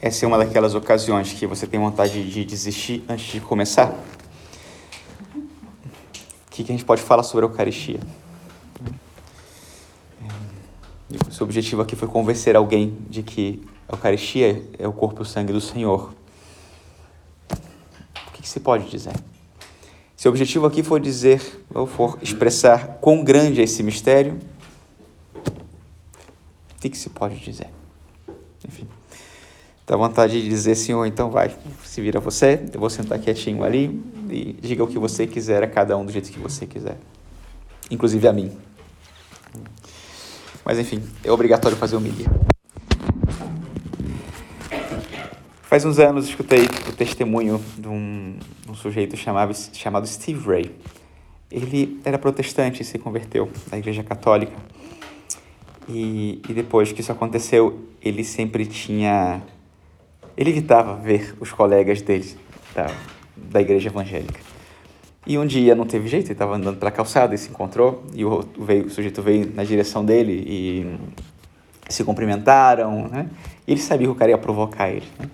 essa é uma daquelas ocasiões que você tem vontade de desistir antes de começar? O que, que a gente pode falar sobre a Eucaristia? É, o seu objetivo aqui foi convencer alguém de que a Eucaristia é o corpo e o sangue do Senhor. O que, que se pode dizer? Se o objetivo aqui for dizer, ou for expressar quão grande é esse mistério, o que, que se pode dizer? Dá vontade de dizer, Senhor, então vai, se vira você, eu vou sentar quietinho ali e diga o que você quiser a cada um do jeito que você quiser, inclusive a mim. Mas enfim, é obrigatório fazer mídia. Faz uns anos escutei o testemunho de um, um sujeito chamado, chamado Steve Ray. Ele era protestante e se converteu à Igreja Católica. E, e depois que isso aconteceu, ele sempre tinha. Ele evitava ver os colegas dele da, da igreja evangélica. E um dia não teve jeito, ele estava andando pela calçada e se encontrou, e o, veio, o sujeito veio na direção dele e se cumprimentaram, né? E ele sabia que o cara ia provocar ele. Né?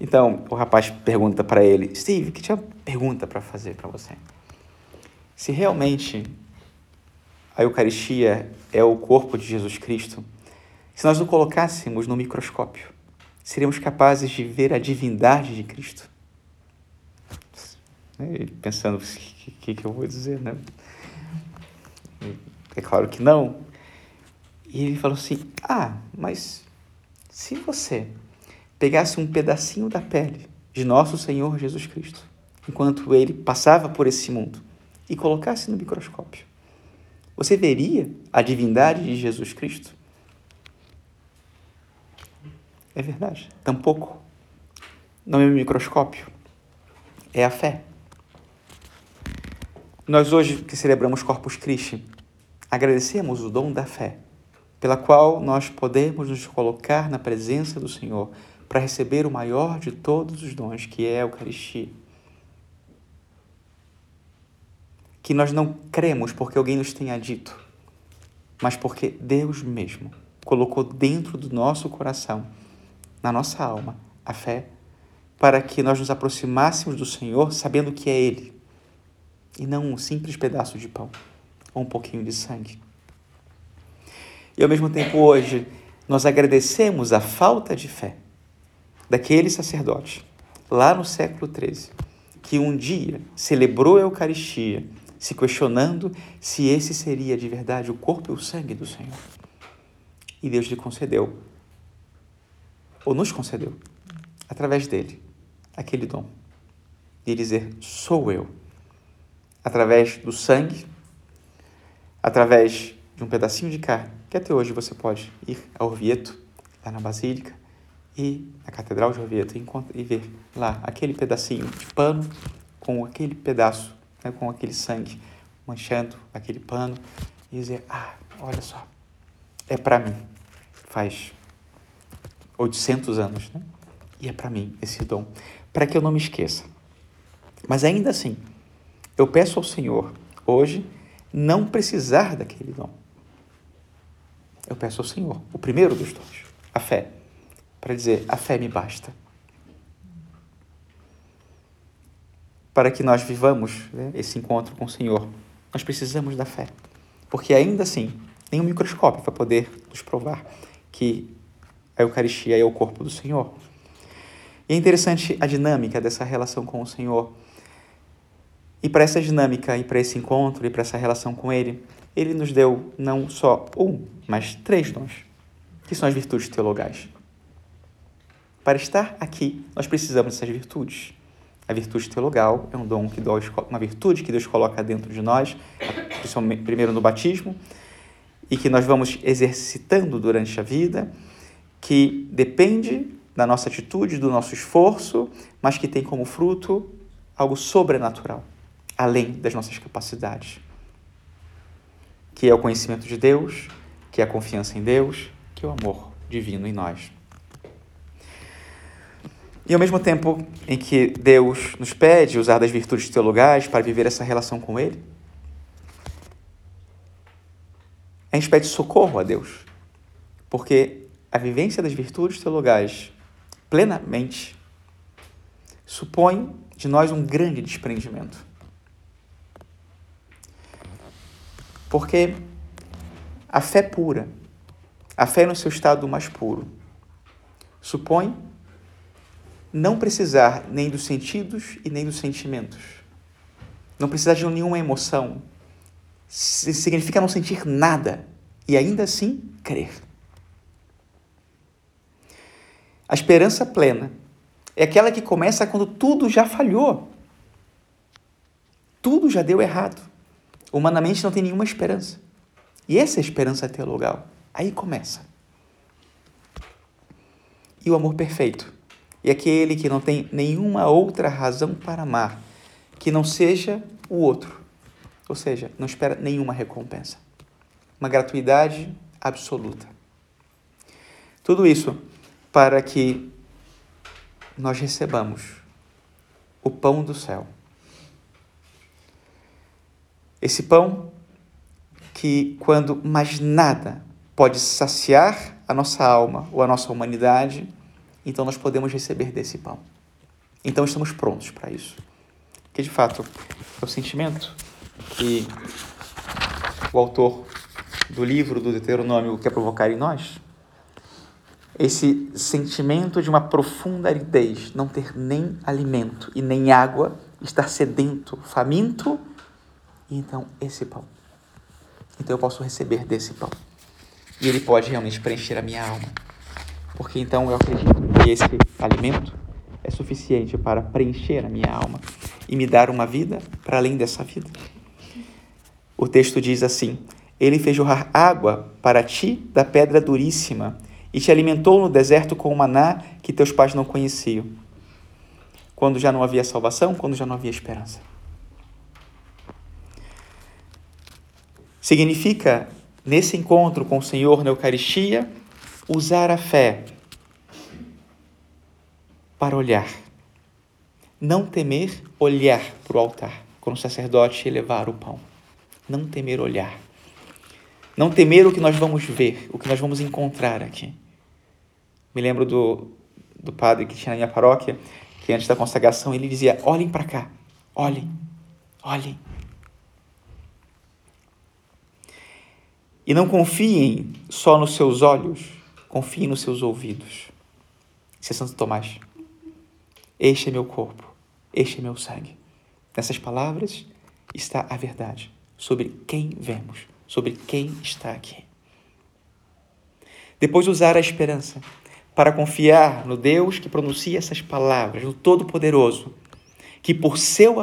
Então, o rapaz pergunta para ele: Steve, que tinha pergunta para fazer para você? Se realmente a Eucaristia é o corpo de Jesus Cristo, se nós o colocássemos no microscópio, seríamos capazes de ver a divindade de Cristo? Pensando, o que, que eu vou dizer, né? É claro que não. E ele falou assim: Ah, mas se você pegasse um pedacinho da pele de nosso Senhor Jesus Cristo, enquanto ele passava por esse mundo, e colocasse no microscópio, você veria a divindade de Jesus Cristo? É verdade. Tampouco. Não é o microscópio. É a fé. Nós hoje que celebramos Corpus Christi, agradecemos o dom da fé, pela qual nós podemos nos colocar na presença do Senhor para receber o maior de todos os dons, que é a Eucaristia. que nós não cremos porque alguém nos tenha dito, mas porque Deus mesmo colocou dentro do nosso coração, na nossa alma, a fé, para que nós nos aproximássemos do Senhor sabendo que é Ele, e não um simples pedaço de pão ou um pouquinho de sangue. E ao mesmo tempo, hoje, nós agradecemos a falta de fé daquele sacerdote, lá no século XIII, que um dia celebrou a Eucaristia se questionando se esse seria de verdade o corpo e o sangue do Senhor. E Deus lhe concedeu, ou nos concedeu, através dele, aquele dom de dizer: sou eu. Através do sangue, através de um pedacinho de carne, que até hoje você pode ir ao Orvieto, lá na Basílica, e na Catedral de Orvieto, e ver lá aquele pedacinho de pano com aquele pedaço né, com aquele sangue manchando aquele pano e dizer: Ah, olha só, é para mim. Faz 800 anos, né? E é para mim esse dom, para que eu não me esqueça. Mas ainda assim, eu peço ao Senhor hoje não precisar daquele dom. Eu peço ao Senhor, o primeiro dos dons, a fé, para dizer: a fé me basta. para que nós vivamos né, esse encontro com o Senhor, nós precisamos da fé. Porque ainda assim, nenhum microscópio vai poder nos provar que a Eucaristia é o corpo do Senhor. E é interessante a dinâmica dessa relação com o Senhor. E para essa dinâmica, e para esse encontro, e para essa relação com Ele, Ele nos deu não só um, mas três dons, que são as virtudes teologais. Para estar aqui, nós precisamos dessas virtudes. A virtude teologal é um dom que Deus, uma virtude que Deus coloca dentro de nós, primeiro no batismo, e que nós vamos exercitando durante a vida, que depende da nossa atitude, do nosso esforço, mas que tem como fruto algo sobrenatural, além das nossas capacidades, que é o conhecimento de Deus, que é a confiança em Deus, que é o amor divino em nós. E ao mesmo tempo em que Deus nos pede usar das virtudes teologais para viver essa relação com Ele, a gente pede socorro a Deus, porque a vivência das virtudes teologais plenamente supõe de nós um grande desprendimento. Porque a fé pura, a fé no seu estado mais puro, supõe não precisar nem dos sentidos e nem dos sentimentos. Não precisar de nenhuma emoção. Significa não sentir nada e ainda assim crer. A esperança plena é aquela que começa quando tudo já falhou. Tudo já deu errado. Humanamente não tem nenhuma esperança. E essa é a esperança teologal. Aí começa. E o amor perfeito é aquele que não tem nenhuma outra razão para amar que não seja o outro. Ou seja, não espera nenhuma recompensa. Uma gratuidade absoluta. Tudo isso para que nós recebamos o pão do céu. Esse pão que, quando mais nada pode saciar a nossa alma ou a nossa humanidade, então nós podemos receber desse pão. Então estamos prontos para isso. Que de fato é o sentimento que o autor do livro do Deuteronômio quer provocar em nós esse sentimento de uma profunda aridez, não ter nem alimento e nem água, estar sedento, faminto, e então esse pão. Então eu posso receber desse pão. E ele pode realmente preencher a minha alma. Porque então eu acredito que esse alimento é suficiente para preencher a minha alma e me dar uma vida para além dessa vida. O texto diz assim: Ele fez jorrar água para ti da pedra duríssima e te alimentou no deserto com o maná que teus pais não conheciam. Quando já não havia salvação, quando já não havia esperança. Significa, nesse encontro com o Senhor na Eucaristia, usar a fé para olhar. Não temer olhar para o altar, quando o sacerdote elevar o pão. Não temer olhar. Não temer o que nós vamos ver, o que nós vamos encontrar aqui. Me lembro do, do padre que tinha na minha paróquia, que antes da consagração ele dizia: olhem para cá, olhem, olhem. E não confiem só nos seus olhos, confiem nos seus ouvidos. Isso é Santo Tomás. Este é meu corpo, este é meu sangue. Nessas palavras está a verdade sobre quem vemos, sobre quem está aqui. Depois usar a esperança para confiar no Deus que pronuncia essas palavras, no Todo-Poderoso, que por seu,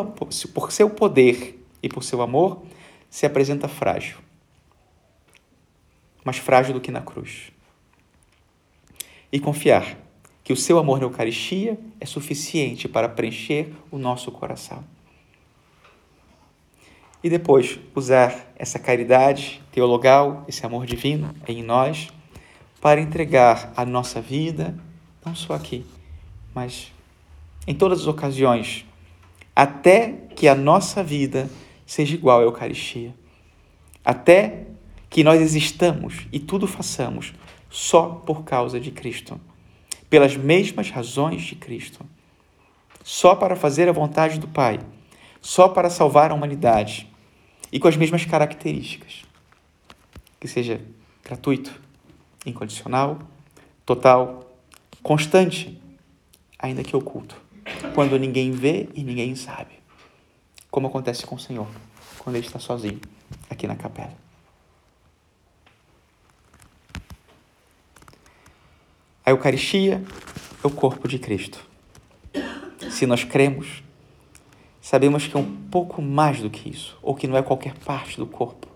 por seu poder e por seu amor se apresenta frágil, mais frágil do que na cruz. E confiar que o seu amor na Eucaristia é suficiente para preencher o nosso coração. E depois usar essa caridade teologal, esse amor divino em nós para entregar a nossa vida, não só aqui, mas em todas as ocasiões, até que a nossa vida seja igual à Eucaristia. Até que nós existamos e tudo façamos só por causa de Cristo, pelas mesmas razões de Cristo, só para fazer a vontade do Pai, só para salvar a humanidade e com as mesmas características. Que seja gratuito, incondicional, total, constante, ainda que oculto, quando ninguém vê e ninguém sabe, como acontece com o Senhor quando ele está sozinho aqui na capela. A Eucaristia é o corpo de Cristo. Se nós cremos, sabemos que é um pouco mais do que isso, ou que não é qualquer parte do corpo,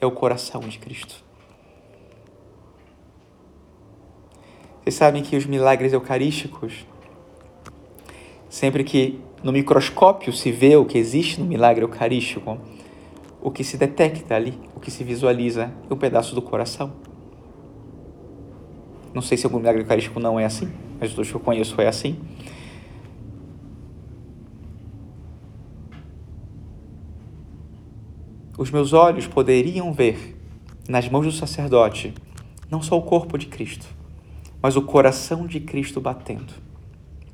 é o coração de Cristo. Vocês sabem que os milagres eucarísticos, sempre que no microscópio se vê o que existe no milagre eucarístico, o que se detecta ali, o que se visualiza é um pedaço do coração. Não sei se algum milagre eucarístico não é assim, mas todos que eu conheço é assim. Os meus olhos poderiam ver nas mãos do sacerdote não só o corpo de Cristo, mas o coração de Cristo batendo.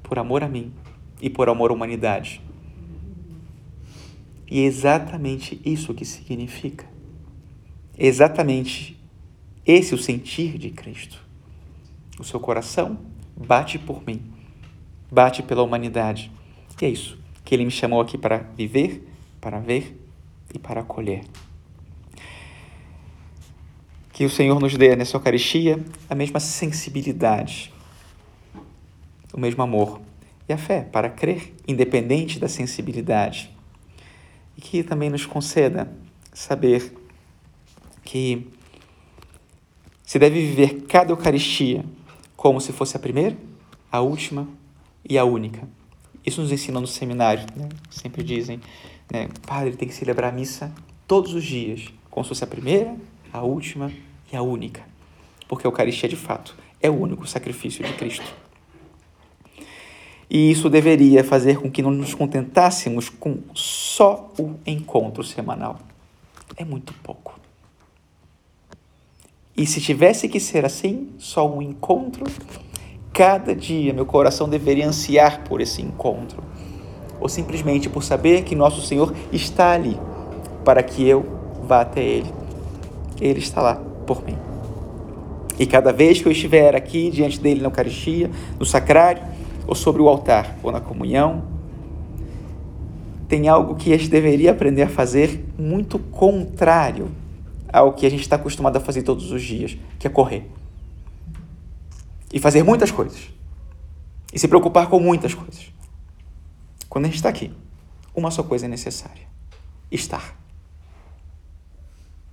por amor a mim e por amor à humanidade. E é exatamente isso que significa. É exatamente esse o sentir de Cristo. O seu coração bate por mim, bate pela humanidade. E é isso que ele me chamou aqui para viver, para ver e para acolher. Que o Senhor nos dê nessa Eucaristia a mesma sensibilidade, o mesmo amor e a fé para crer, independente da sensibilidade. E que também nos conceda saber que se deve viver cada Eucaristia como se fosse a primeira, a última e a única. Isso nos ensina no seminário, né? sempre dizem, né? padre tem que celebrar a missa todos os dias, como se fosse a primeira, a última e a única. Porque a Eucaristia, de fato, é o único sacrifício de Cristo. E isso deveria fazer com que não nos contentássemos com só o encontro semanal. É muito pouco. E se tivesse que ser assim, só um encontro, cada dia meu coração deveria ansiar por esse encontro. Ou simplesmente por saber que nosso Senhor está ali para que eu vá até Ele. Ele está lá por mim. E cada vez que eu estiver aqui diante dele na Eucaristia, no sacrário, ou sobre o altar, ou na comunhão, tem algo que a gente deveria aprender a fazer muito contrário ao que a gente está acostumado a fazer todos os dias, que é correr. E fazer muitas coisas. E se preocupar com muitas coisas. Quando a gente está aqui, uma só coisa é necessária: estar.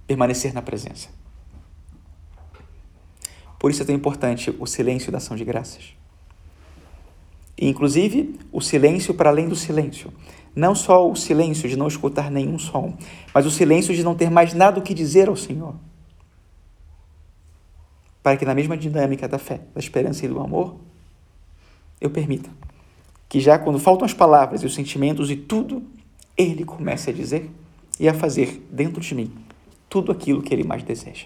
Permanecer na presença. Por isso é tão importante o silêncio da ação de graças. E, inclusive, o silêncio para além do silêncio. Não só o silêncio de não escutar nenhum som, mas o silêncio de não ter mais nada o que dizer ao Senhor. Para que, na mesma dinâmica da fé, da esperança e do amor, eu permita que, já quando faltam as palavras e os sentimentos e tudo, Ele comece a dizer e a fazer dentro de mim tudo aquilo que Ele mais deseja.